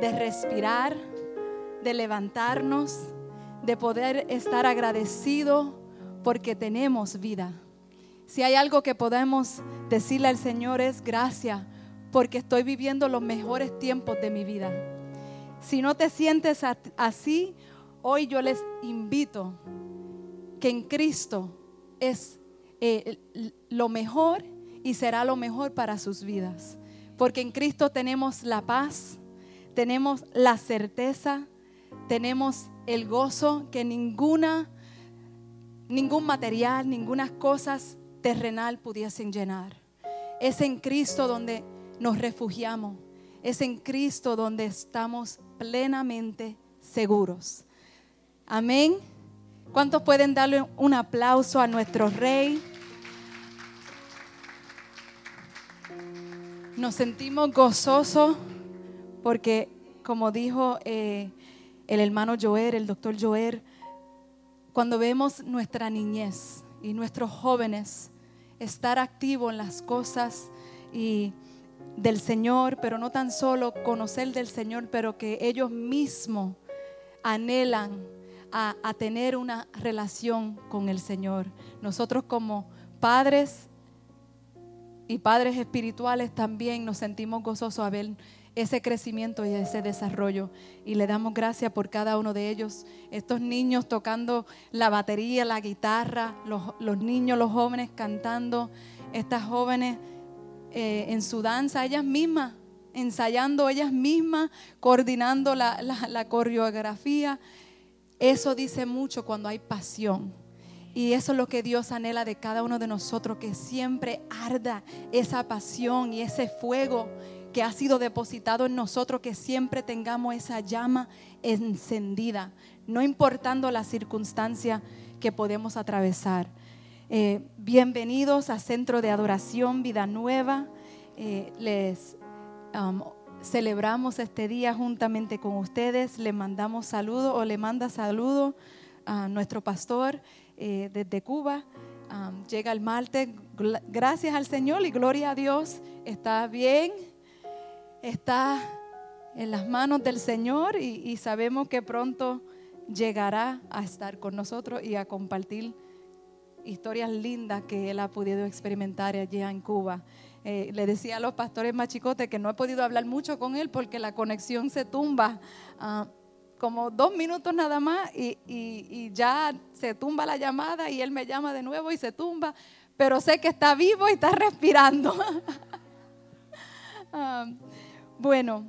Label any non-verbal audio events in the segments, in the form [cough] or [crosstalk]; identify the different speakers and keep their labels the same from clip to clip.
Speaker 1: de respirar, de levantarnos, de poder estar agradecido porque tenemos vida. Si hay algo que podemos decirle al Señor es gracias porque estoy viviendo los mejores tiempos de mi vida. Si no te sientes así, hoy yo les invito que en Cristo es eh, lo mejor y será lo mejor para sus vidas. Porque en Cristo tenemos la paz, tenemos la certeza, tenemos el gozo que ninguna, ningún material, ninguna cosas terrenal pudiesen llenar. Es en Cristo donde nos refugiamos. Es en Cristo donde estamos plenamente seguros. Amén. ¿Cuántos pueden darle un aplauso a nuestro Rey? Nos sentimos gozosos porque, como dijo eh, el hermano Joer, el doctor Joer, cuando vemos nuestra niñez y nuestros jóvenes estar activos en las cosas y del Señor, pero no tan solo conocer del Señor, pero que ellos mismos anhelan a, tener una relación con el Señor. Nosotros como padres y padres espirituales también nos sentimos gozosos a ver ese crecimiento y ese desarrollo. Y le damos gracias por cada uno de ellos. Estos niños tocando la batería, la guitarra, los, niños, los jóvenes cantando, estas jóvenes eh, en su danza, ellas mismas, ensayando ellas mismas, coordinando la, la coreografía. Eso dice mucho cuando hay pasión. Y eso es lo que Dios anhela de cada uno de nosotros, que siempre arda esa pasión y ese fuego que ha sido depositado en nosotros, que siempre tengamos esa llama encendida, no importando la circunstancia que podemos atravesar. Eh, bienvenidos a Centro de Adoración Vida Nueva. Eh, les um, celebramos este día juntamente con ustedes. Le mandamos saludo o le manda saludo a nuestro pastor eh, desde Cuba. Um, llega el martes, gracias al Señor y gloria a Dios. Está bien, está en las manos del Señor y, sabemos que pronto llegará a estar con nosotros y a compartir historias lindas que él ha podido experimentar allá en Cuba. Eh, le decía a los pastores machicotes que no he podido hablar mucho con él porque la conexión se tumba ah, como dos minutos nada más y, ya se tumba la llamada y él me llama de nuevo y se tumba, pero sé que está vivo y está [laughs] respirando. [laughs] Ah, bueno,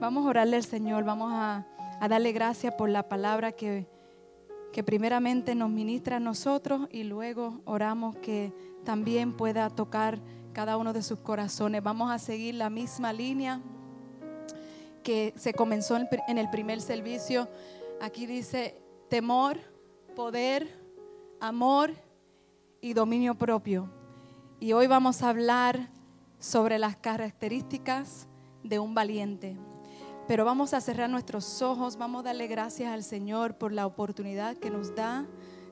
Speaker 1: vamos a orarle al Señor, vamos a, darle gracias por la palabra que, primeramente nos ministra a nosotros y luego oramos que también pueda tocar cada uno de sus corazones. Vamos a seguir la misma línea que se comenzó en el primer servicio. Aquí dice temor, poder, amor y dominio propio. Y hoy vamos a hablar sobre las características de un valiente. Pero vamos a cerrar nuestros ojos, vamos a darle gracias al Señor por la oportunidad que nos da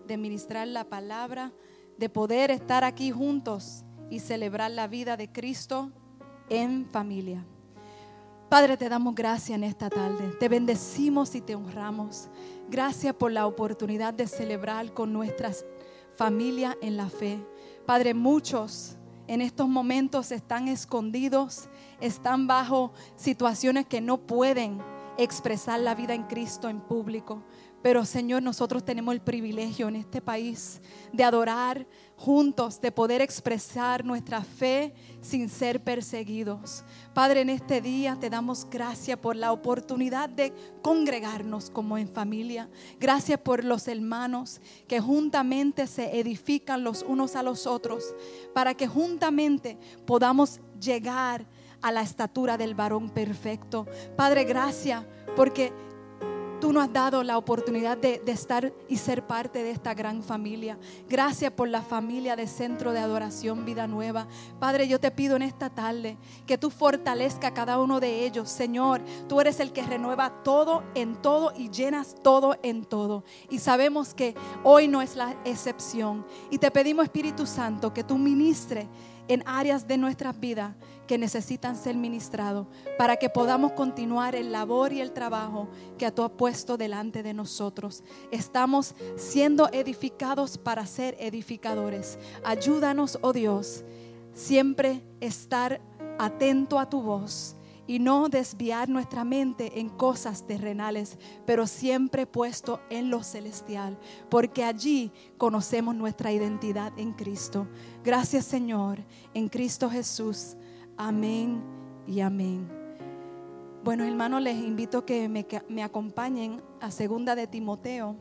Speaker 1: de ministrar la palabra, de poder estar aquí juntos y celebrar la vida de Cristo en familia. Padre, te damos gracias en esta tarde. Te bendecimos y te honramos. Gracias por la oportunidad de celebrar con nuestras familias en la fe. Padre, muchos en estos momentos están escondidos, están bajo situaciones que no pueden expresar la vida en Cristo en público. Pero Señor, nosotros tenemos el privilegio en este país de adorar juntos, de poder expresar nuestra fe sin ser perseguidos. Padre, en este día te damos gracias por la oportunidad de congregarnos como en familia. Gracias por los hermanos que juntamente se edifican los unos a los otros para que juntamente podamos llegar a la estatura del varón perfecto. Padre, gracias porque tú nos has dado la oportunidad de, estar y ser parte de esta gran familia. Gracias por la familia de Centro de Adoración Vida Nueva. Padre, yo te pido en esta tarde que tú fortalezca a cada uno de ellos. Señor, tú eres el que renueva todo en todo y llenas todo en todo. Y sabemos que hoy no es la excepción. Y te pedimos, Espíritu Santo, que tú ministres en áreas de nuestras vidas que necesitan ser ministrados para que podamos continuar el labor y el trabajo que tú has puesto delante de nosotros. Estamos siendo edificados para ser edificadores. Ayúdanos, oh Dios, siempre estar atento a tu voz y no desviar nuestra mente en cosas terrenales, pero siempre puesto en lo celestial, porque allí conocemos nuestra identidad en Cristo. Gracias Señor, en Cristo Jesús. Amén y amén. Bueno, hermanos, les invito que me, me acompañen a segunda de Timoteo,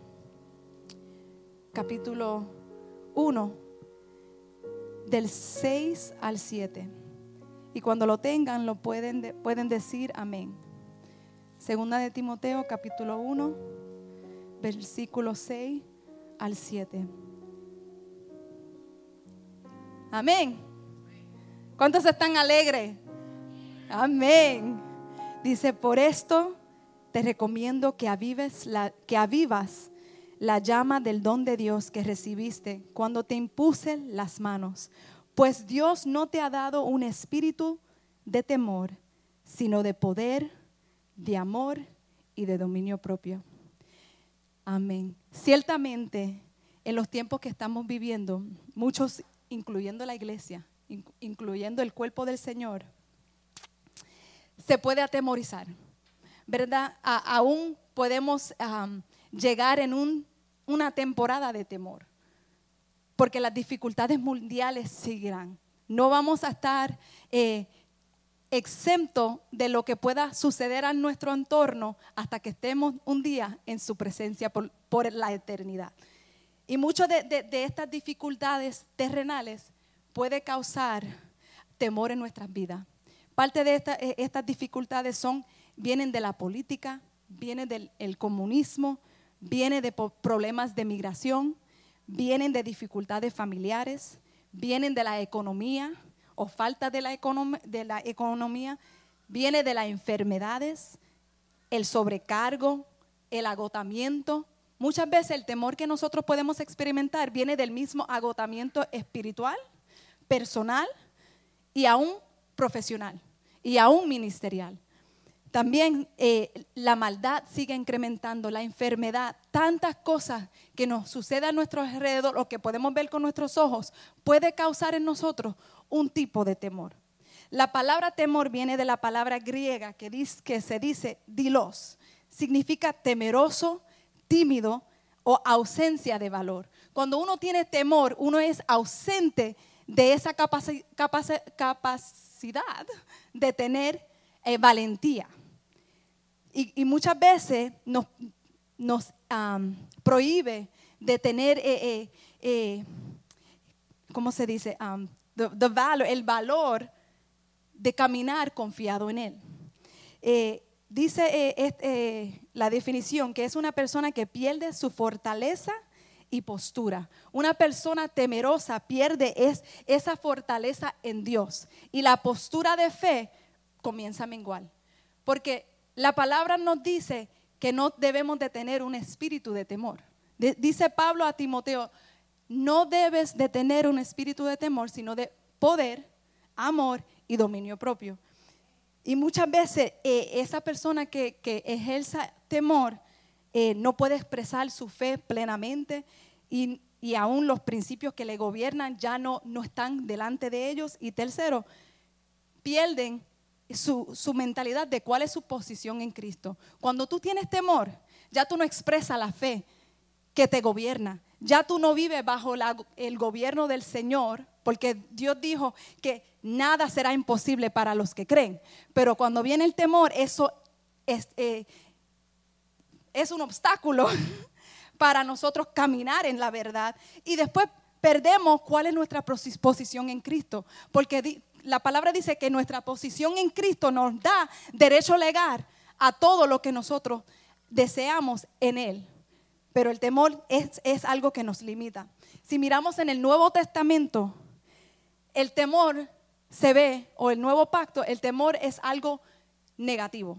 Speaker 1: capítulo 1, del 6 al 7. Y cuando lo tengan, lo pueden, pueden decir amén. Segunda de Timoteo, capítulo 1, versículo 6 al 7. Amén. ¿Cuántos están alegres? Amén. Dice, por esto te recomiendo que avives la, que avivas la llama del don de Dios que recibiste cuando te impuse las manos pues Dios no te ha dado un espíritu de temor, sino de poder, de amor y de dominio propio. Amén. Ciertamente, en los tiempos que estamos viviendo, muchos, incluyendo la iglesia, incluyendo el cuerpo del Señor, se puede atemorizar, ¿verdad? aún podemos llegar en una temporada de temor porque las dificultades mundiales seguirán. No vamos a estar eh, de lo que pueda suceder a nuestro entorno hasta que estemos un día en su presencia por, la eternidad. Y muchas de, estas dificultades terrenales puede causar temor en nuestras vidas. Parte de eh, estas dificultades son, vienen de la política, vienen del comunismo, vienen de problemas de migración, vienen de dificultades familiares, vienen de la economía o falta de la, de la economía, viene de las enfermedades, el sobrecargo, el agotamiento. Muchas veces el temor que nosotros podemos experimentar viene del mismo agotamiento espiritual, personal y aún profesional y aún ministerial. También eh, la maldad sigue incrementando, la enfermedad, tantas cosas que nos suceden a nuestro alrededor o que podemos ver con nuestros ojos, puede causar en nosotros un tipo de temor. La palabra temor viene de la palabra griega que, dice, que se dice dilos, significa temeroso, tímido o ausencia de valor. Cuando uno tiene temor, uno es ausente de esa capacidad de tener eh, valentía. Y, muchas veces nos, prohíbe de tener, eh, eh, eh, ¿cómo se dice? el valor de caminar confiado en Él. dice la definición que es una persona que pierde su fortaleza y postura. Una persona temerosa pierde es, esa fortaleza en Dios y la postura de fe comienza a menguar. Porque la palabra nos dice que no debemos de tener un espíritu de temor. dice Pablo a Timoteo, no debes de tener un espíritu de temor, sino de poder, amor y dominio propio. Y muchas veces eh, esa persona que, que ejerza temor eh, no puede expresar su fe plenamente y, y, aún los principios que le gobiernan ya no, no están delante de ellos. Y tercero, pierden su, mentalidad de cuál es su posición en Cristo. Cuando tú tienes temor, ya tú no expresas la fe que te gobierna. Ya tú no vives bajo el gobierno del Señor, porque Dios dijo que nada será imposible para los que creen. Pero cuando viene el temor, eso es, eh, es un obstáculo [laughs] para nosotros caminar en la verdad. Y después perdemos cuál es nuestra posición en Cristo. Porque la palabra dice que nuestra posición en Cristo nos da derecho legal a todo lo que nosotros deseamos en Él. Pero el temor es, es algo que nos limita. Si miramos en el Nuevo Testamento, el temor se ve, o el nuevo pacto, el temor es algo negativo.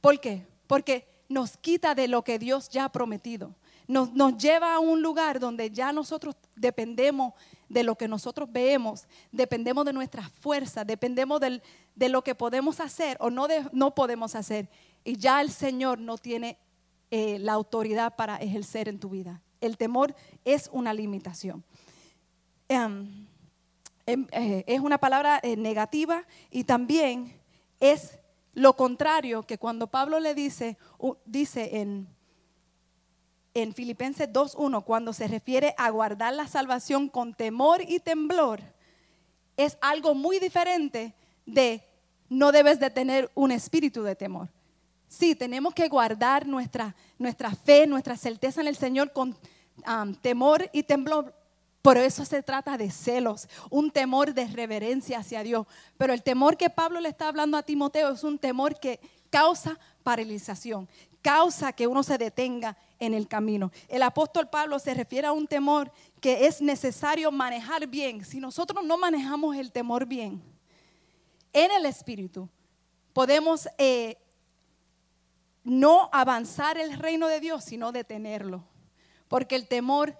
Speaker 1: ¿Por qué? Porque nos quita de lo que Dios ya ha prometido. nos, nos lleva a un lugar donde ya nosotros dependemos de lo que nosotros vemos, dependemos de nuestras fuerzas, dependemos de lo que podemos hacer o no, no podemos hacer. Y ya el Señor no tiene eh, la autoridad para ejercer en tu vida. El temor es una limitación. Em, em, eh, es una palabra eh, negativa y también es lo contrario que cuando Pablo le dice, dice en en Filipenses 2.1, cuando se refiere a guardar la salvación con temor y temblor, es algo muy diferente de no debes de tener un espíritu de temor. Sí, tenemos que guardar nuestra, nuestra fe, nuestra certeza en el Señor con temor y temblor. Por eso se trata de celos, un temor de reverencia hacia Dios. Pero el temor que Pablo le está hablando a Timoteo es un temor que causa paralización, causa que uno se detenga en el camino. El apóstol Pablo se refiere a un temor que es necesario manejar bien. Si nosotros no manejamos el temor bien en el espíritu, podemos eh, no avanzar el reino de Dios, sino detenerlo. Porque el temor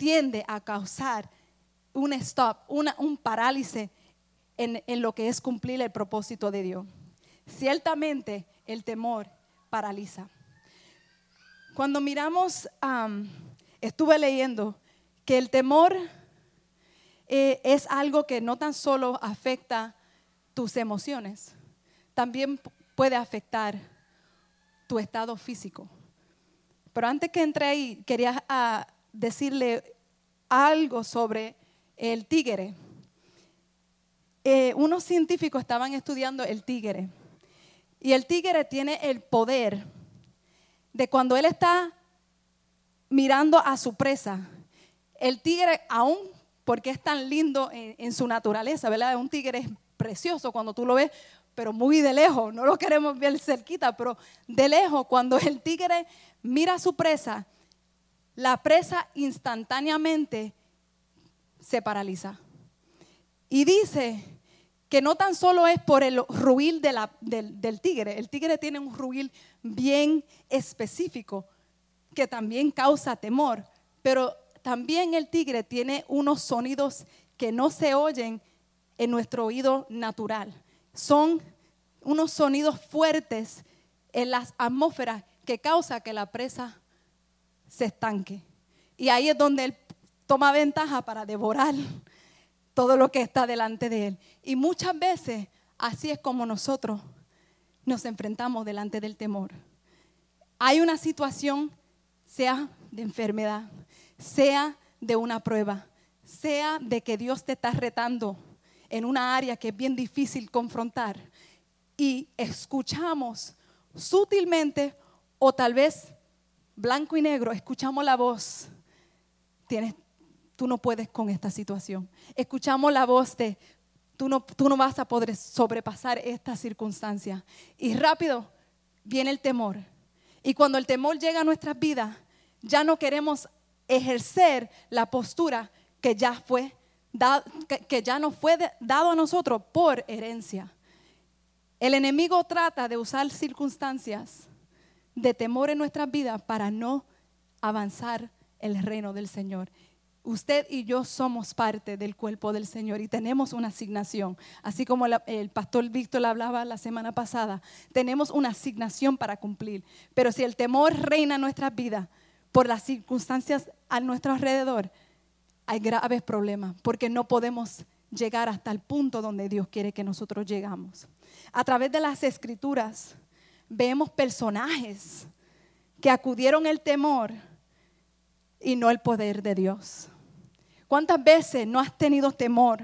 Speaker 1: tiende a causar un stop, un parálisis en, en lo que es cumplir el propósito de Dios. Ciertamente el temor paraliza. Cuando miramos, estuve leyendo que el temor eh, es algo que no tan solo afecta tus emociones, también puede afectar tu estado físico. Pero antes que entré ahí, quería ah, decirle algo sobre el tigre. Eh, unos científicos estaban estudiando el tigre y el tigre tiene el poder de cuando él está mirando a su presa. El tigre, aún porque es tan lindo en, su naturaleza, ¿verdad? Un tigre es precioso cuando tú lo ves, pero muy de lejos, no lo queremos ver cerquita, pero de lejos, cuando el tigre mira a su presa, la presa instantáneamente se paraliza. Y dice que no tan solo es por el ruil del, tigre, el tigre tiene un ruil bien específico que también causa temor, pero también el tigre tiene unos sonidos que no se oyen en nuestro oído natural. Son unos sonidos fuertes en las atmósferas que causa que la presa se estanque. Y ahí es donde él toma ventaja para devorar todo lo que está delante de Él. Y muchas veces así es como nosotros nos enfrentamos delante del temor. Hay una situación, sea de enfermedad, sea de una prueba, sea de que Dios te está retando en una área que es bien difícil confrontar y escuchamos sutilmente o tal vez blanco y negro, escuchamos la voz, tienes, tú no puedes con esta situación. Escuchamos la voz de, tú no, tú no vas a poder sobrepasar esta circunstancia. Y rápido viene el temor. Y cuando el temor llega a nuestras vidas, ya no queremos ejercer la postura que ya fue que, ya nos fue dado a nosotros por herencia. El enemigo trata de usar circunstancias de temor en nuestras vidas para no avanzar el reino del Señor. Usted y yo somos parte del cuerpo del Señor y tenemos una asignación. Así como el pastor Víctor hablaba la semana pasada, tenemos una asignación para cumplir. Pero si el temor reina en nuestras vidas por las circunstancias a nuestro alrededor, hay graves problemas porque no podemos llegar hasta el punto donde Dios quiere que nosotros llegamos. A través de las escrituras vemos personajes que acudieron el temor y no el poder de Dios. ¿Cuántas veces no has tenido temor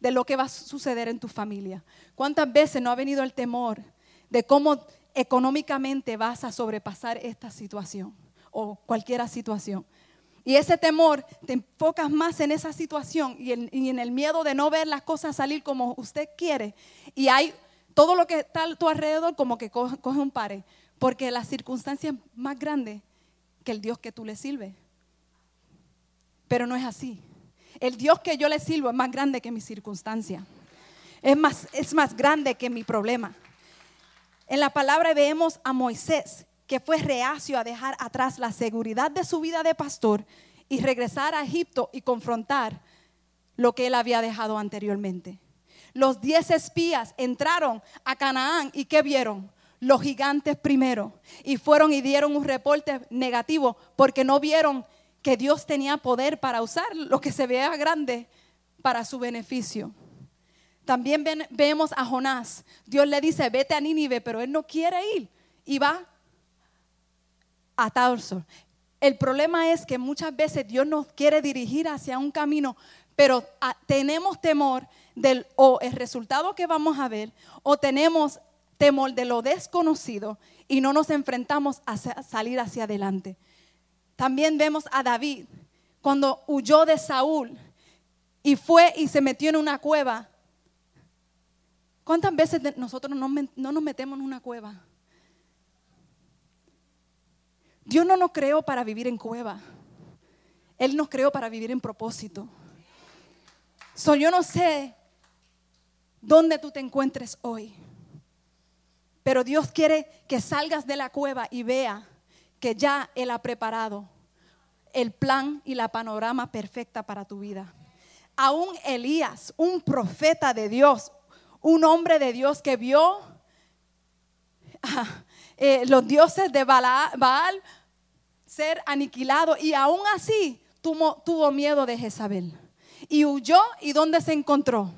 Speaker 1: de lo que va a suceder en tu familia? ¿Cuántas veces no ha venido el temor de cómo económicamente vas a sobrepasar esta situación o cualquier situación? Y ese temor te enfocas más en esa situación y en, el miedo de no ver las cosas salir como usted quiere. Y hay todo lo que está a tu alrededor como que coge, un pare. Porque la circunstancia es más grande que el Dios que tú le sirves. Pero no es así. El Dios que yo le sirvo es más grande que mi circunstancia. Es más, es más grande que mi problema. En la palabra vemos a Moisés que fue reacio a dejar atrás la seguridad de su vida de pastor y regresar a Egipto y confrontar lo que él había dejado anteriormente. Los diez espías entraron a Canaán y ¿qué vieron? Los gigantes primero. Y fueron y dieron un reporte negativo porque no vieron que Dios tenía poder para usar lo que se vea grande para su beneficio. También vemos a Jonás. Dios le dice, vete a Nínive, pero él no quiere ir. Y va a Tarso. El problema es que muchas veces Dios nos quiere dirigir hacia un camino, pero tenemos temor del o el resultado que vamos a ver, o tenemos temor de lo desconocido y no nos enfrentamos a salir hacia adelante. También vemos a David cuando huyó de Saúl y fue y se metió en una cueva. ¿Cuántas veces nosotros no, nos metemos en una cueva? Dios no nos creó para vivir en cueva. Él nos creó para vivir en propósito. Yo no sé dónde tú te encuentres hoy, pero Dios quiere que salgas de la cueva y vea que ya Él ha preparado el plan y la panorama perfecta para tu vida. Aún Elías, un profeta de Dios, un hombre de Dios que vio eh, los dioses de Baal ser aniquilados y aún así tuvo, tuvo miedo de Jezabel. Y huyó y ¿dónde se encontró?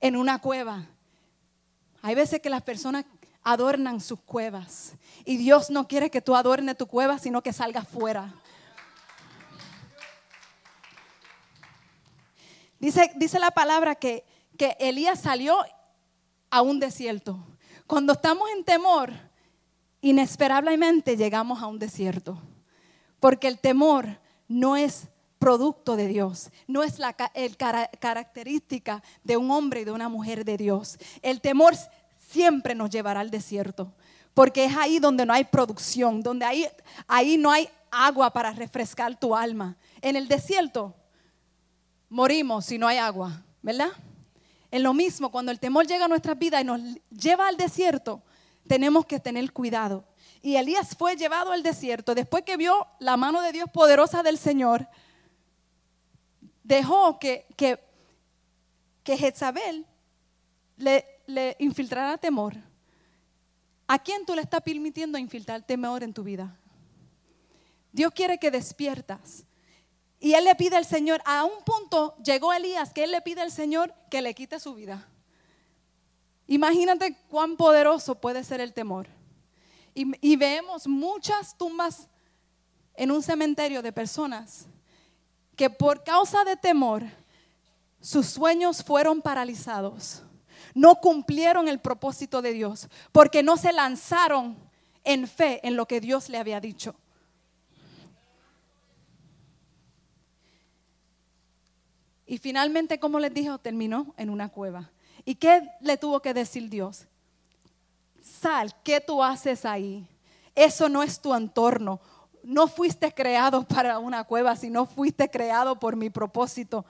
Speaker 1: En una cueva. Hay veces que las personas adornan sus cuevas. Y Dios no quiere que tú adornes tu cueva, sino que salgas fuera. Dice, dice la palabra que, que Elías salió a un desierto. Cuando estamos en temor, inesperablemente llegamos a un desierto. Porque el temor no es producto de Dios, no es la el, característica de un hombre y de una mujer de Dios. El temor siempre nos llevará al desierto, porque es ahí donde no hay producción, donde ahí, ahí no hay agua para refrescar tu alma. En el desierto morimos si no hay agua, ¿verdad? En lo mismo, cuando el temor llega a nuestras vidas y nos lleva al desierto, tenemos que tener cuidado. Y Elías fue llevado al desierto después que vio la mano de Dios poderosa del Señor. Dejó que, que, que Jezabel le, le infiltrará temor. ¿A quién tú le estás permitiendo infiltrar temor en tu vida? Dios quiere que despiertas. Y él le pide al Señor, a un punto llegó Elías, que él le pide al Señor que le quite su vida. Imagínate cuán poderoso puede ser el temor. Y, y, vemos muchas tumbas en un cementerio de personas que por causa de temor sus sueños fueron paralizados no cumplieron el propósito de Dios, porque no se lanzaron en fe en lo que Dios le había dicho. Y finalmente, como les dije, terminó en una cueva. ¿Y qué le tuvo que decir Dios? Sal, ¿qué tú haces ahí? Eso no es tu entorno. No fuiste creado para una cueva, sino fuiste creado por mi propósito.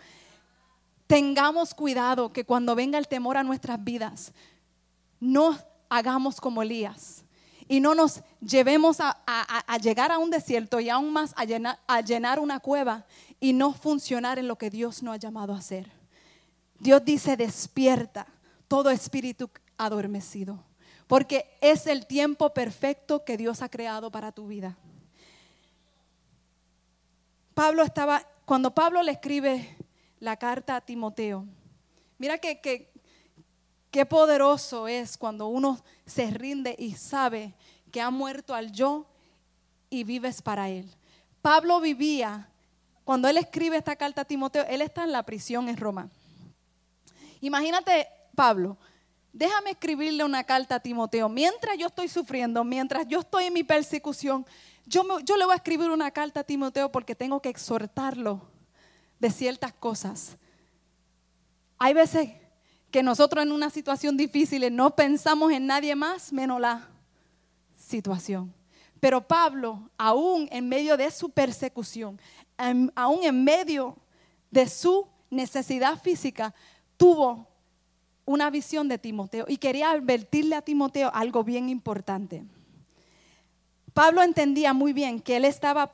Speaker 1: Tengamos cuidado que cuando venga el temor a nuestras vidas, no hagamos como Elías y no nos llevemos a, llegar a un desierto y aún más a llenar, una cueva y no funcionar en lo que Dios nos ha llamado a hacer. Dios dice, despierta todo espíritu adormecido, porque es el tiempo perfecto que Dios ha creado para tu vida. Pablo estaba, cuando Pablo le escribe la carta a Timoteo. Mira que, qué poderoso es cuando uno se rinde y sabe que ha muerto al yo y vives para él. Pablo vivía, cuando él escribe esta carta a Timoteo, él está en la prisión en Roma. Imagínate, Pablo, déjame escribirle una carta a Timoteo. Mientras yo estoy sufriendo, mientras yo estoy en mi persecución, yo, le voy a escribir una carta a Timoteo porque tengo que exhortarlo de ciertas cosas. Hay veces que nosotros en una situación difícil no pensamos en nadie más menos la situación. Pero Pablo, aún en medio de su persecución, aún en medio de su necesidad física, tuvo una visión de Timoteo y quería advertirle a Timoteo algo bien importante. Pablo entendía muy bien que él estaba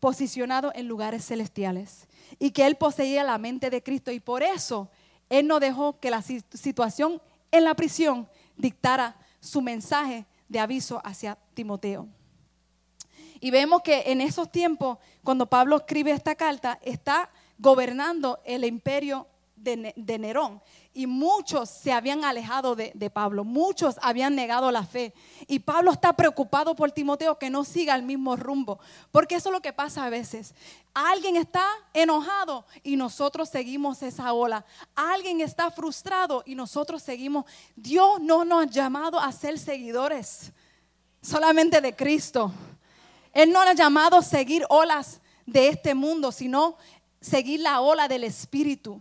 Speaker 1: posicionado en lugares celestiales y que él poseía la mente de Cristo y por eso él no dejó que la situación en la prisión dictara su mensaje de aviso hacia Timoteo. Y vemos que en esos tiempos, cuando Pablo escribe esta carta, está gobernando el imperio de, Nerón. Y muchos se habían alejado de, de, Pablo, muchos habían negado la fe. Y Pablo está preocupado por Timoteo que no siga el mismo rumbo, porque eso es lo que pasa a veces. Alguien está enojado y nosotros seguimos esa ola. Alguien está frustrado y nosotros seguimos. Dios no nos ha llamado a ser seguidores solamente de Cristo. Él no nos ha llamado a seguir olas de este mundo, sino seguir la ola del Espíritu.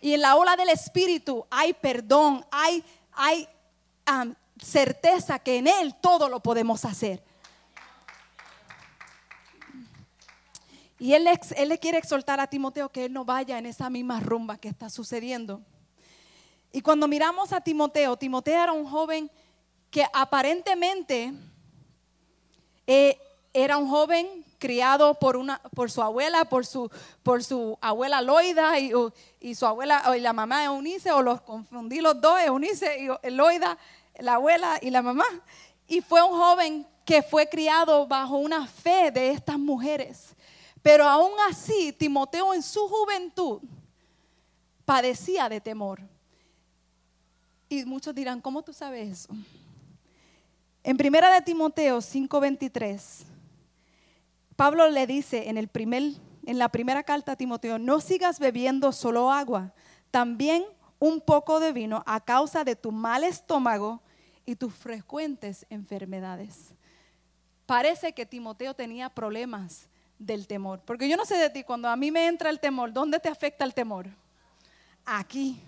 Speaker 1: Y en la ola del Espíritu hay perdón, hay, hay certeza que en Él todo lo podemos hacer. Y él, le quiere exhortar a Timoteo que él no vaya en esa misma rumba que está sucediendo. Y cuando miramos a Timoteo, Timoteo era un joven que aparentemente eh, era un joven criado por, una, por su abuela, por su, por su abuela Loida y, su abuela y la mamá Eunice, o los confundí los dos, Eunice y Loida, la abuela y la mamá. Y fue un joven que fue criado bajo una fe de estas mujeres. Pero aún así, Timoteo en su juventud padecía de temor. Y muchos dirán, ¿cómo tú sabes eso? En primera de Timoteo 5:23 Pablo le dice en, el primer, en la primera carta a Timoteo, no sigas bebiendo solo agua, también un poco de vino a causa de tu mal estómago y tus frecuentes enfermedades. Parece que Timoteo tenía problemas del temor, porque yo no sé de ti, cuando a mí me entra el temor, ¿dónde te afecta el temor? Aquí.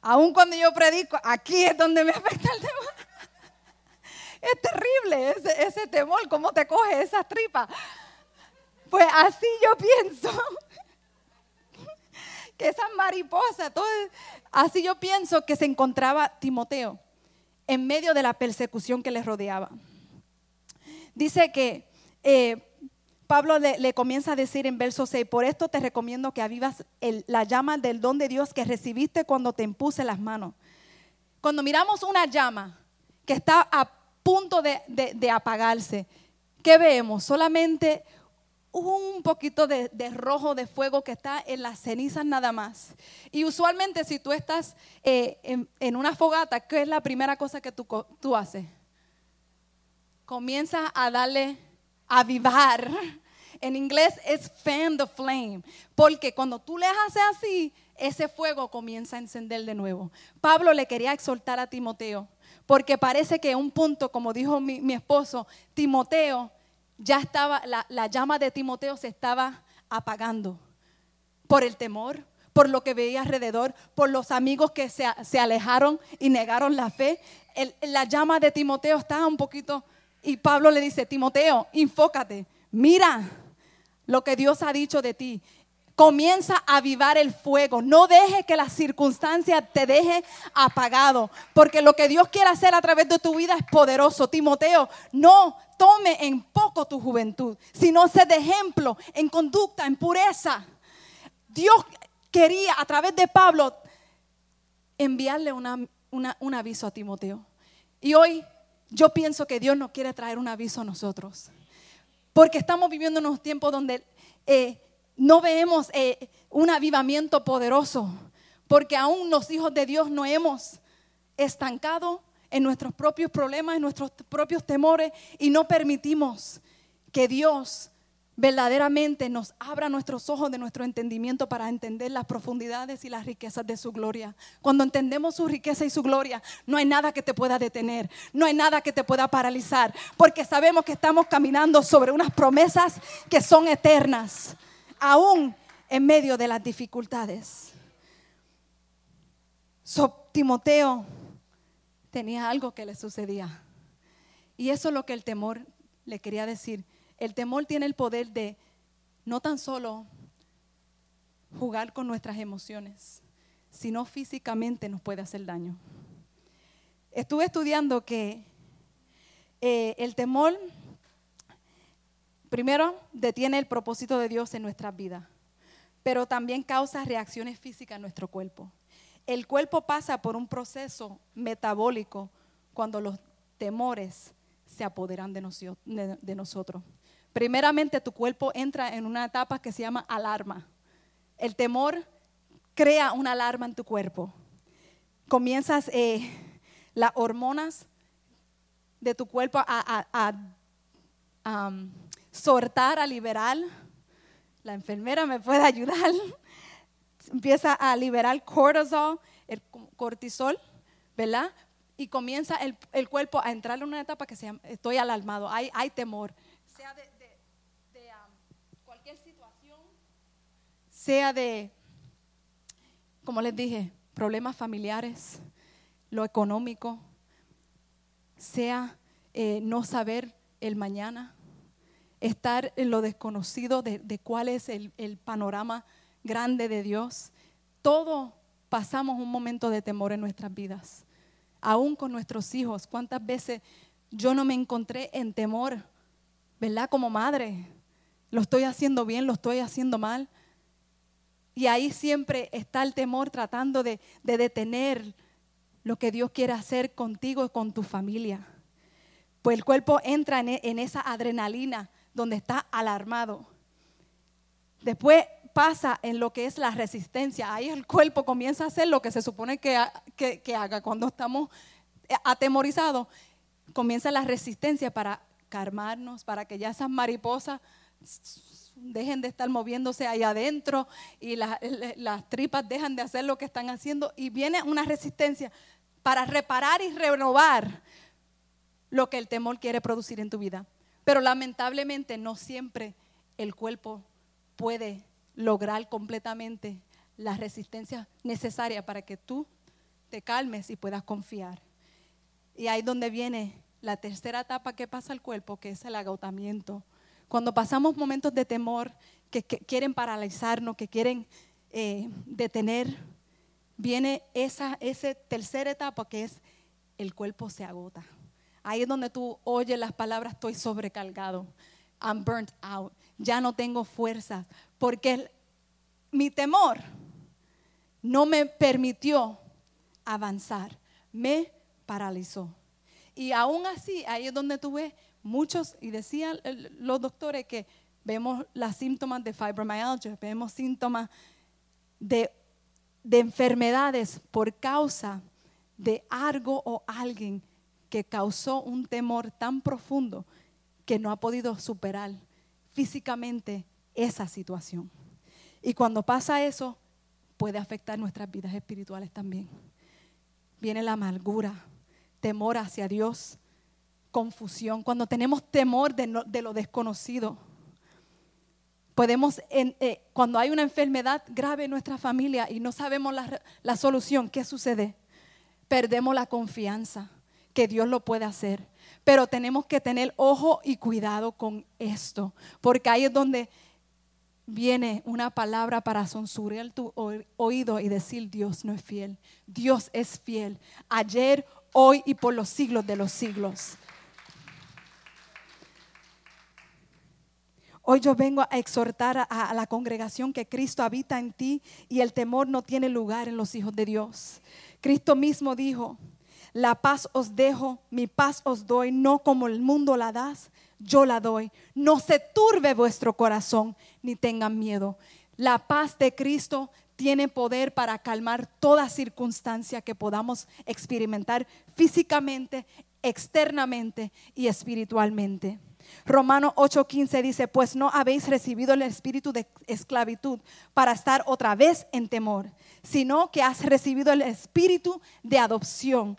Speaker 1: Aún cuando yo predico, aquí es donde me afecta el temor. Es terrible ese, ese temor, cómo te coge esas tripas. Pues así yo [laughs] pienso que esas mariposas, todo, así yo pienso que se encontraba Timoteo en medio de la persecución que le rodeaba. Dice que eh, Pablo le, comienza a decir en verso 6, por esto te recomiendo que avivas la llama del don de Dios que recibiste cuando te impuse las manos. Cuando miramos una llama que está a punto de, apagarse. ¿Qué vemos? Solamente un poquito de, rojo de fuego que está en las cenizas nada más. Y usualmente si tú estás eh, en, una fogata, ¿qué es la primera cosa que tú, haces? Comienza a darle a avivar. En inglés es fan the flame, porque cuando tú le haces así, ese fuego comienza a encender de nuevo. Pablo le quería exhortar a Timoteo porque parece que un punto, como dijo mi, esposo, Timoteo, ya estaba, la, llama de Timoteo se estaba apagando por el temor, por lo que veía alrededor, por los amigos que se, alejaron y negaron la fe. la llama de Timoteo estaba un poquito, y Pablo le dice, Timoteo, enfócate, mira lo que Dios ha dicho de ti. Comienza a avivar el fuego. No deje que las circunstancias te deje apagado. Porque lo que Dios quiere hacer a través de tu vida es poderoso. Timoteo, no tome en poco tu juventud, sino sé de ejemplo en conducta, en pureza. Dios quería a través de Pablo enviarle un aviso a Timoteo. Y hoy yo pienso que Dios nos quiere traer un aviso a nosotros. Porque estamos viviendo en unos tiempos donde eh, no vemos eh, un avivamiento poderoso, porque aún los hijos de Dios no hemos estancado en nuestros propios problemas, en nuestros propios temores, y no permitimos que Dios verdaderamente nos abra nuestros ojos de nuestro entendimiento para entender las profundidades y las riquezas de su gloria. Cuando entendemos su riqueza y su gloria, no hay nada que te pueda detener, no hay nada que te pueda paralizar, porque sabemos que estamos caminando sobre unas promesas que son eternas aún en medio de las dificultades. Timoteo tenía algo que le sucedía. Y eso es lo que el temor le quería decir. El temor tiene el poder de no tan solo jugar con nuestras emociones, sino físicamente nos puede hacer daño. Estuve estudiando que eh, el temor primero, detiene el propósito de Dios en nuestras vidas, pero también causa reacciones físicas en nuestro cuerpo. El cuerpo pasa por un proceso metabólico cuando los temores se apoderan de, nosotros. Primeramente, tu cuerpo entra en una etapa que se llama alarma. El temor crea una alarma en tu cuerpo. Comienzas eh, las hormonas de tu cuerpo a, sortar, a liberar. La enfermera me puede ayudar. Empieza a liberar cortisol, el cortisol, ¿verdad? Y comienza el, cuerpo a entrar en una etapa que se llama, estoy alarmado, hay, hay temor. Sea de, um, cualquier situación, sea de como les dije, problemas familiares, lo económico, sea eh, no saber el mañana, estar en lo desconocido de, cuál es el, el, panorama grande de Dios. Todo pasamos un momento de temor en nuestras vidas, aún con nuestros hijos. ¿Cuántas veces yo no me encontré en temor, verdad? Como madre, lo estoy haciendo bien, lo estoy haciendo mal. Y ahí siempre está el temor tratando de, detener lo que Dios quiere hacer contigo y con tu familia. Pues el cuerpo entra en, en esa adrenalina donde está alarmado. Después pasa en lo que es la resistencia. Ahí el cuerpo comienza a hacer lo que se supone que, que, haga cuando estamos atemorizados. Comienza la resistencia para calmarnos, para que ya esas mariposas dejen de estar moviéndose ahí adentro y las tripas dejan de hacer lo que están haciendo y viene una resistencia para reparar y renovar lo que el temor quiere producir en tu vida. Pero lamentablemente no siempre el cuerpo puede lograr completamente la resistencia necesaria para que tú te calmes y puedas confiar. Y ahí donde viene la tercera etapa que pasa al cuerpo, que es el agotamiento cuando pasamos momentos de temor que, quieren paralizarnos, que quieren eh, detener, viene esa, esa tercera etapa que es el cuerpo se agota. Ahí es donde tú oyes las palabras estoy sobrecargado, I'm burnt out, ya no tengo fuerzas, porque mi temor no me permitió avanzar, me paralizó. Y aún así, ahí es donde tú ves muchos, y decían los doctores que vemos los síntomas de fibromyalgia, vemos síntomas de, de enfermedades por causa de algo o alguien que causó un temor tan profundo que no ha podido superar físicamente esa situación. Y cuando pasa eso, puede afectar nuestras vidas espirituales también. Viene la amargura, temor hacia Dios, confusión, cuando tenemos temor de, lo desconocido. Podemos, eh, cuando hay una enfermedad grave en nuestra familia y no sabemos la, la solución, ¿qué sucede? Perdemos la confianza que Dios lo puede hacer. Pero tenemos que tener ojo y cuidado con esto, porque ahí es donde viene una palabra para censurar tu oído y decir Dios no es fiel. Dios es fiel. Ayer, hoy y por los siglos de los siglos. Hoy yo vengo a exhortar a, la congregación que Cristo habita en ti y el temor no tiene lugar en los hijos de Dios. Cristo mismo dijo, la paz os dejo, mi paz os doy, no como el mundo la das, yo la doy. No se turbe vuestro corazón ni tengan miedo. La paz de Cristo tiene poder para calmar toda circunstancia que podamos experimentar físicamente, externamente y espiritualmente. Romano 8:15 dice, pues no habéis recibido el espíritu de esclavitud para estar otra vez en temor, sino que has recibido el espíritu de adopción,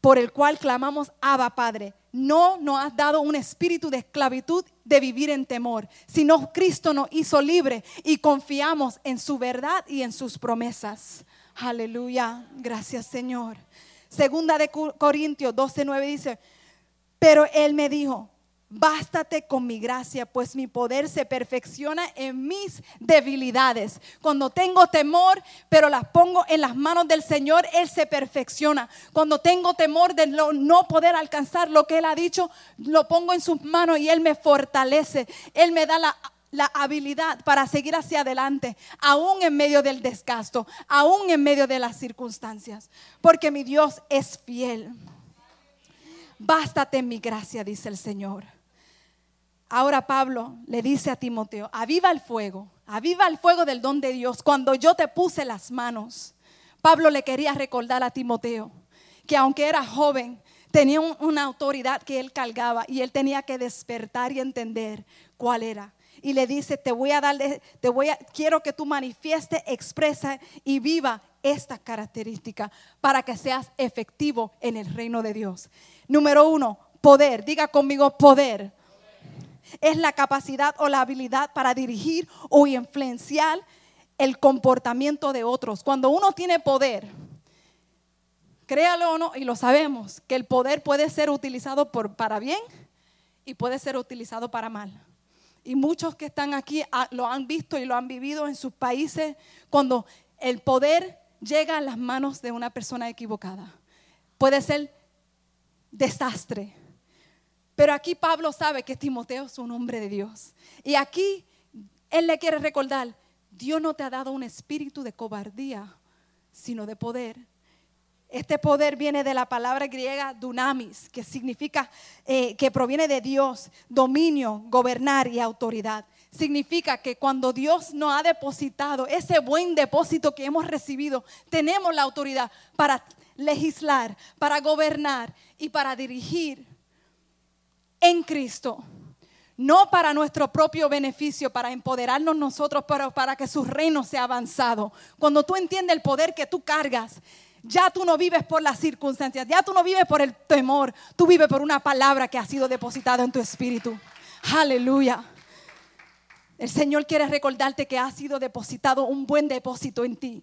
Speaker 1: por el cual clamamos, Abba Padre. No nos has dado un espíritu de esclavitud de vivir en temor, sino Cristo nos hizo libre y confiamos en su verdad y en sus promesas. Aleluya, gracias Señor. Segunda de Corintios 12:9 dice, pero Él me dijo, Bástate con mi gracia, pues mi poder se perfecciona en mis debilidades. Cuando tengo temor, pero las pongo en las manos del Señor, Él se perfecciona. Cuando tengo temor de no poder alcanzar lo que Él ha dicho, lo pongo en sus manos y Él me fortalece. Él me da la habilidad para seguir hacia adelante, aún en medio del desgasto, aún en medio de las circunstancias, porque mi Dios es fiel. Bástate en mi gracia, dice el Señor. Ahora Pablo le dice a Timoteo, aviva el fuego, aviva el fuego del don de Dios cuando yo te puse las manos. Pablo le quería recordar a Timoteo que aunque era joven, tenía una autoridad que él cargaba y él tenía que despertar y entender cuál era y le dice, te voy a dar, te voy a, quiero que tú manifieste, expresa y viva esta característica para que seas efectivo en el reino de Dios. Número uno, poder. Diga conmigo poder. Es la capacidad o la habilidad para dirigir o influenciar el comportamiento de otros. Cuando uno tiene poder, créalo o no, y lo sabemos, que el poder puede ser utilizado por, para bien y puede ser utilizado para mal. Y muchos que están aquí ah, lo han visto y lo han vivido en sus países cuando el poder llega a las manos de una persona equivocada. Puede ser desastre. Pero aquí Pablo sabe que Timoteo es un hombre de Dios. Y aquí él le quiere recordar, Dios no te ha dado un espíritu de cobardía, sino de poder, este poder viene de la palabra griega dunamis, que significa, eh, que proviene de Dios, dominio, gobernar y autoridad. Significa que cuando Dios nos ha depositado ese buen depósito que hemos recibido, tenemos la autoridad para legislar, para gobernar y para dirigir en Cristo. No para nuestro propio beneficio, para empoderarnos nosotros, pero para que su reino sea avanzado. Cuando tú entiendes el poder que tú cargas, ya tú no vives por las circunstancias, ya tú no vives por el temor, tú vives por una palabra que ha sido depositada en tu espíritu. Aleluya. El Señor quiere recordarte que ha sido depositado un buen depósito en ti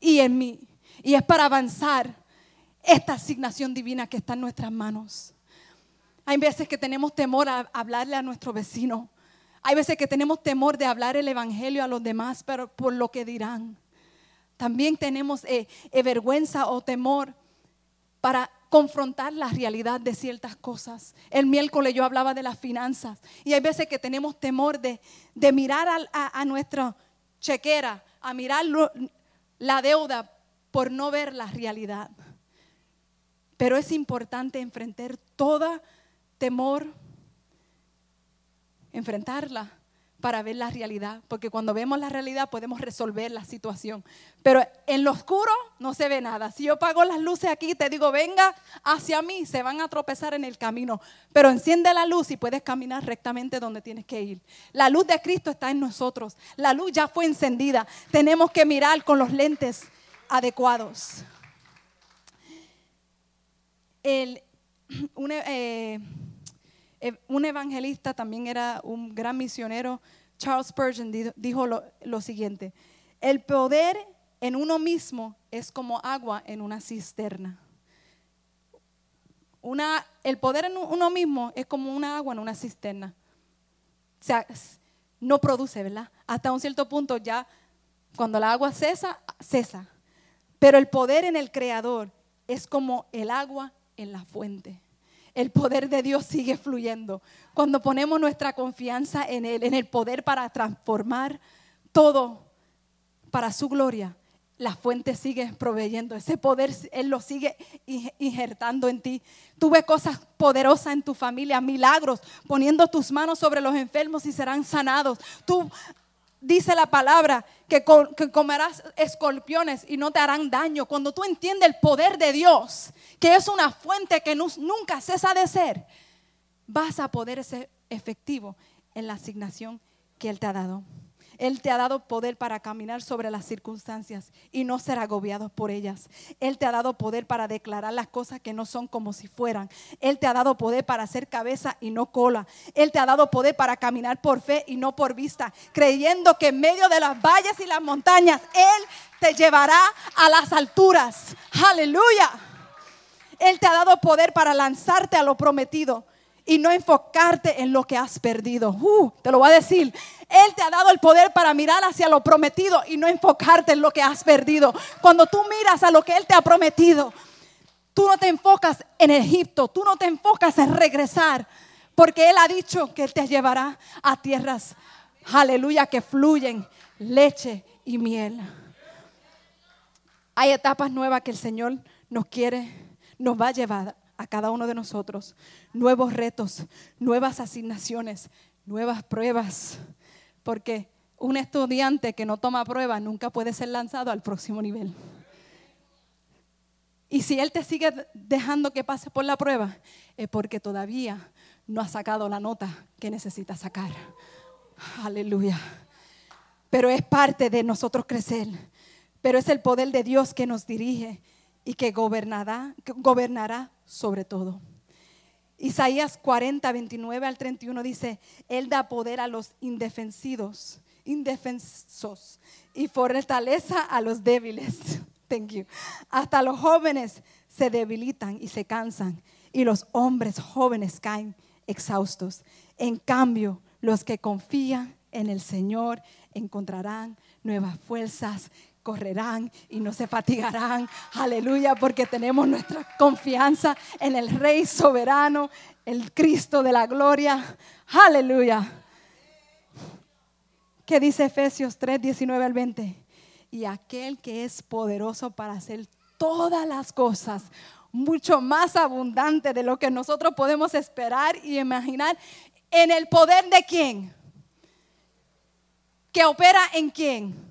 Speaker 1: y en mí. Y es para avanzar esta asignación divina que está en nuestras manos. Hay veces que tenemos temor a hablarle a nuestro vecino. Hay veces que tenemos temor de hablar el Evangelio a los demás, pero por lo que dirán. También tenemos eh, eh, vergüenza o temor para confrontar la realidad de ciertas cosas. El miércoles yo hablaba de las finanzas y hay veces que tenemos temor de, mirar a, nuestra chequera, a mirar la deuda por no ver la realidad. Pero es importante enfrentar todo temor, enfrentarla para ver la realidad, porque cuando vemos la realidad podemos resolver la situación. Pero en lo oscuro no se ve nada. Si yo apago las luces aquí y te digo, venga hacia mí, se van a tropezar en el camino. Pero enciende la luz y puedes caminar rectamente donde tienes que ir. La luz de Cristo está en nosotros. La luz ya fue encendida. Tenemos que mirar con los lentes adecuados. El, [clears throat] eh, un evangelista también era un gran misionero, Charles Spurgeon, dijo lo, siguiente, el poder en uno mismo es como agua en una cisterna. El poder en uno mismo es como una agua en una cisterna. O sea, no produce, ¿verdad? Hasta un cierto punto ya, cuando la agua cesa, cesa. Pero el poder en el creador es como el agua en la fuente el poder de Dios sigue fluyendo. Cuando ponemos nuestra confianza en Él, en el poder para transformar todo para su gloria, la fuente sigue proveyendo. Ese poder Él lo sigue injertando en ti. Tú ves cosas poderosas en tu familia, milagros, poniendo tus manos sobre los enfermos y serán sanados. Tú dice la palabra que, comerás escorpiones y no te harán daño. Cuando tú entiendes el poder de Dios, que es una fuente que nunca cesa de ser, vas a poder ser efectivo en la asignación que Él te ha dado. Él te ha dado poder para caminar sobre las circunstancias y no ser agobiado por ellas. Él te ha dado poder para declarar las cosas que no son como si fueran. Él te ha dado poder para ser cabeza y no cola. Él te ha dado poder para caminar por fe y no por vista, creyendo que en medio de las valles y las montañas Él te llevará a las alturas. Aleluya. Él te ha dado poder para lanzarte a lo prometido y no enfocarte en lo que has perdido. Uh, te lo voy a decir. Él te ha dado el poder para mirar hacia lo prometido y no enfocarte en lo que has perdido. Cuando tú miras a lo que Él te ha prometido, tú no te enfocas en Egipto, tú no te enfocas en regresar, porque Él ha dicho que Él te llevará a tierras, aleluya, que fluyen leche y miel. Hay etapas nuevas que el Señor nos quiere, nos va a llevar a cada uno de nosotros. Nuevos retos, nuevas asignaciones, nuevas pruebas. Porque un estudiante que no toma pruebas nunca puede ser lanzado al próximo nivel. Y si Él te sigue dejando que pase por la prueba, es porque todavía no ha sacado la nota que necesita sacar. Aleluya. Pero es parte de nosotros crecer pero es el poder de Dios que nos dirige y que gobernará, sobre todo. Isaías 40, 29 al 31 dice, Él da poder a los indefensidos, indefensos y fortaleza a los débiles. [laughs] Thank you. Hasta los jóvenes se debilitan y se cansan y los hombres jóvenes caen exhaustos. En cambio, los que confían en el Señor encontrarán nuevas fuerzas, correrán y no se fatigarán. Aleluya, porque tenemos nuestra confianza en el Rey soberano, el Cristo de la gloria. Aleluya. ¿Qué dice Efesios 3, 19 al 20? Y aquel que es poderoso para hacer todas las cosas mucho más abundante de lo que nosotros podemos esperar y imaginar. ¿En el poder de quién? ¿Que opera en quién?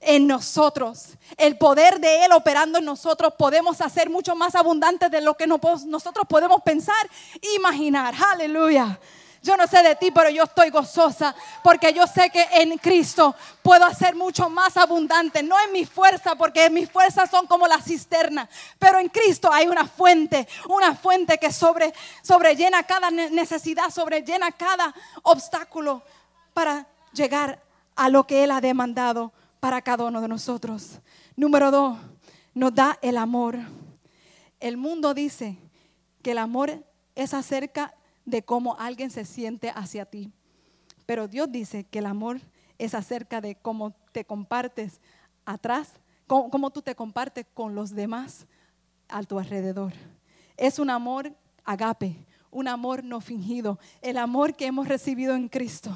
Speaker 1: En nosotros. El poder de Él operando en nosotros podemos hacer mucho más abundante de lo que nosotros podemos pensar e imaginar. Aleluya. Yo no sé de ti, pero yo estoy gozosa porque yo sé que en Cristo puedo hacer mucho más abundante. No en mi fuerza, porque mis fuerzas son como la cisterna, pero en Cristo hay una fuente, una fuente que sobre, sobrellena cada necesidad, sobrellena cada obstáculo para llegar a lo que Él ha demandado para cada uno de nosotros. Número dos, nos da el amor. El mundo dice que el amor es acerca de cómo alguien se siente hacia ti. Pero Dios dice que el amor es acerca de cómo te compartes atrás, cómo, tú te compartes con los demás a tu alrededor. Es un amor agape, un amor no fingido, el amor que hemos recibido en Cristo.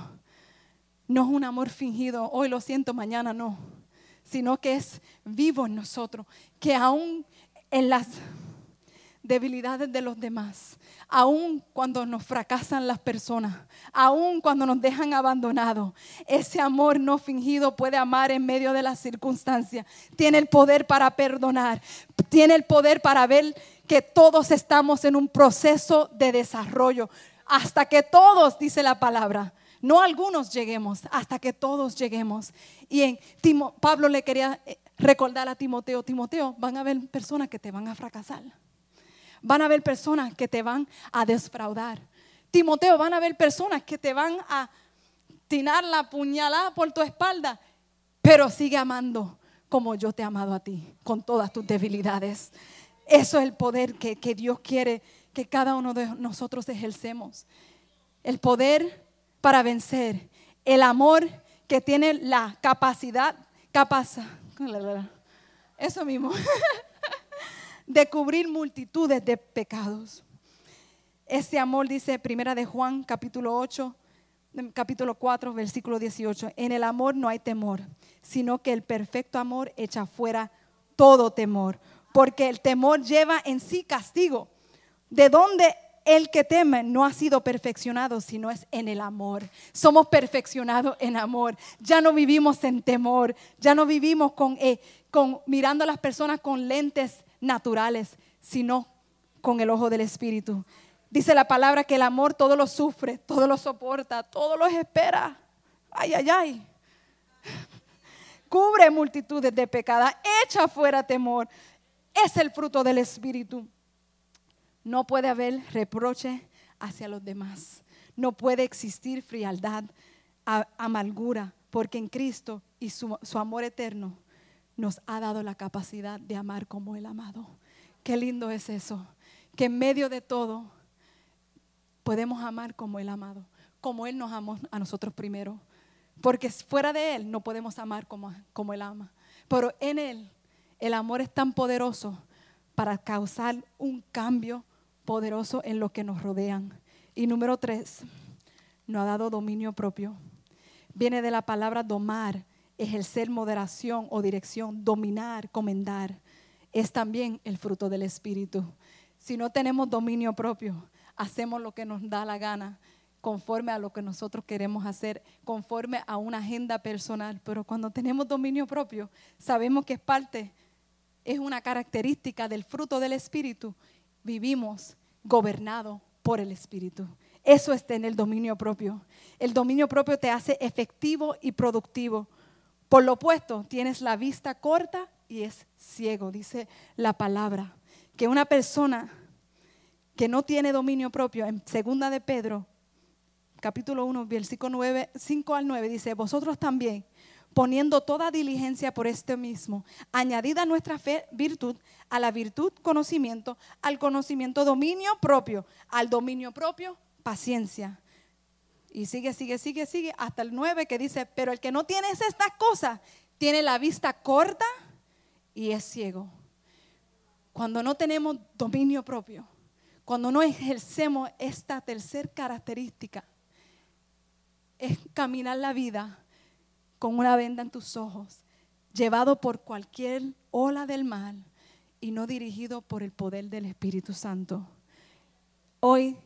Speaker 1: No es un amor fingido, hoy lo siento, mañana no, sino que es vivo en nosotros, que aún en las debilidades de los demás, aún cuando nos fracasan las personas, aún cuando nos dejan abandonados, ese amor no fingido puede amar en medio de las circunstancias. Tiene el poder para perdonar, tiene el poder para ver que todos estamos en un proceso de desarrollo, hasta que todos, dice la palabra, no algunos lleguemos, hasta que todos lleguemos. Y en Pablo le quería eh, recordar a Timoteo, Timoteo, van a haber personas que te van a fracasar. Van a haber personas que te van a defraudar. Timoteo, van a haber personas que te van a tirar la puñalada por tu espalda, pero sigue amando como yo te he amado a ti, con todas tus debilidades. Eso es el poder que Dios quiere que cada uno de nosotros ejercemos. El poder para vencer. El amor que tiene la capacidad, capaz, eso mismo, [laughs] de cubrir multitudes de pecados. Este amor dice Primera de Juan, capítulo 8, capítulo 4, versículo 18. En el amor no hay temor, sino que el perfecto amor echa fuera todo temor, porque el temor lleva en sí castigo. ¿De dónde el que teme no ha sido perfeccionado, sino es en el amor. Somos perfeccionados en amor. Ya no vivimos en temor, ya no vivimos con, eh, con mirando a las personas con lentes naturales, sino con el ojo del Espíritu. Dice la palabra que el amor todo lo sufre, todo lo soporta, todo lo espera. Ay, ay, ay. Cubre multitudes de pecados, echa fuera temor. Es el fruto del Espíritu. No puede haber reproche hacia los demás. No puede existir frialdad, amargura, porque en Cristo y su, amor eterno nos ha dado la capacidad de amar como el amado. Qué lindo es eso. Que en medio de todo podemos amar como Él amado, como Él nos amó a nosotros primero. Porque fuera de Él no podemos amar como, como Él ama. Pero en Él el amor es tan poderoso para causar un cambio poderoso en lo que nos rodean. Y número tres, no ha dado dominio propio. Viene de la palabra domar, ejercer moderación o dirección, dominar, comendar. Es también el fruto del Espíritu. Si no tenemos dominio propio, hacemos lo que nos da la gana, conforme a lo que nosotros queremos hacer, conforme a una agenda personal. Pero cuando tenemos dominio propio, sabemos que es parte, es una característica del fruto del Espíritu. Vivimos gobernados por el Espíritu. Eso está en el dominio propio. El dominio propio te hace efectivo y productivo. Por lo opuesto, tienes la vista corta y es ciego, dice la palabra. Que una persona que no tiene dominio propio, en segunda de Pedro capítulo 1, versículo 9, 5 al 9, dice, vosotros también, poniendo toda diligencia por este mismo, añadida nuestra fe virtud, a la virtud conocimiento, al conocimiento dominio propio, al dominio propio paciencia. Y sigue, sigue, sigue, sigue, hasta el 9 que dice, pero el que no tiene estas cosas, tiene la vista corta y es ciego. Cuando no tenemos dominio propio, cuando no ejercemos esta tercera característica, es caminar la vida con una venda en tus ojos, llevado por cualquier ola del mal y no dirigido por el poder del Espíritu Santo. Hoy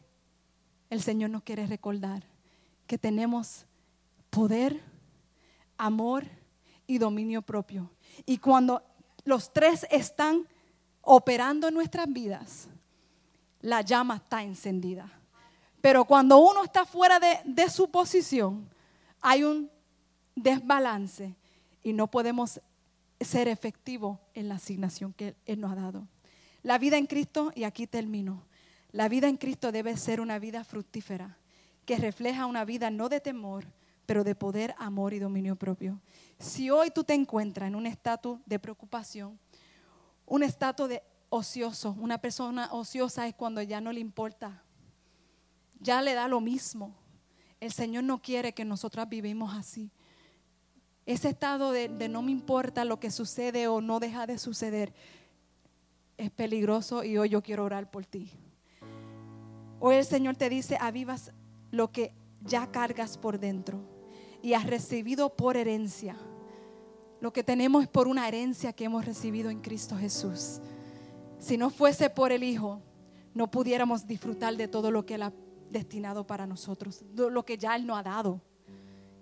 Speaker 1: el Señor nos quiere recordar que tenemos poder, amor y dominio propio. Y cuando los tres están operando en nuestras vidas, la llama está encendida. Pero cuando uno está fuera de, su posición, hay un desbalance y no podemos ser efectivos en la asignación que Él nos ha dado. La vida en Cristo, y aquí termino, la vida en Cristo debe ser una vida fructífera, que refleja una vida no de temor, pero de poder, amor y dominio propio. Si hoy tú te encuentras en un estatus de preocupación, un estatus de ocioso, una persona ociosa es cuando ya no le importa ya le da lo mismo. El Señor no quiere que nosotras vivimos así. Ese estado de, no me importa lo que sucede o no deja de suceder es peligroso y hoy yo quiero orar por ti. Hoy el Señor te dice, avivas lo que ya cargas por dentro y has recibido por herencia. Lo que tenemos es por una herencia que hemos recibido en Cristo Jesús. Si no fuese por el Hijo, no pudiéramos disfrutar de todo lo que Él ha destinado para nosotros, lo que ya Él nos ha dado.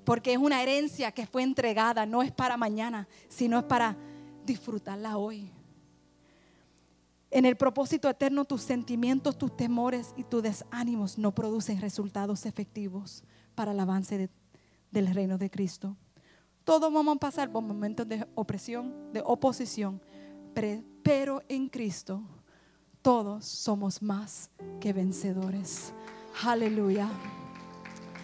Speaker 1: Porque es una herencia que fue entregada, no es para mañana, sino es para disfrutarla hoy. En el propósito eterno, tus sentimientos, tus temores y tus desánimos no producen resultados efectivos para el avance del reino de Cristo. Todos vamos a pasar por momentos de opresión, de oposición, pero en Cristo todos somos más que vencedores. Aleluya.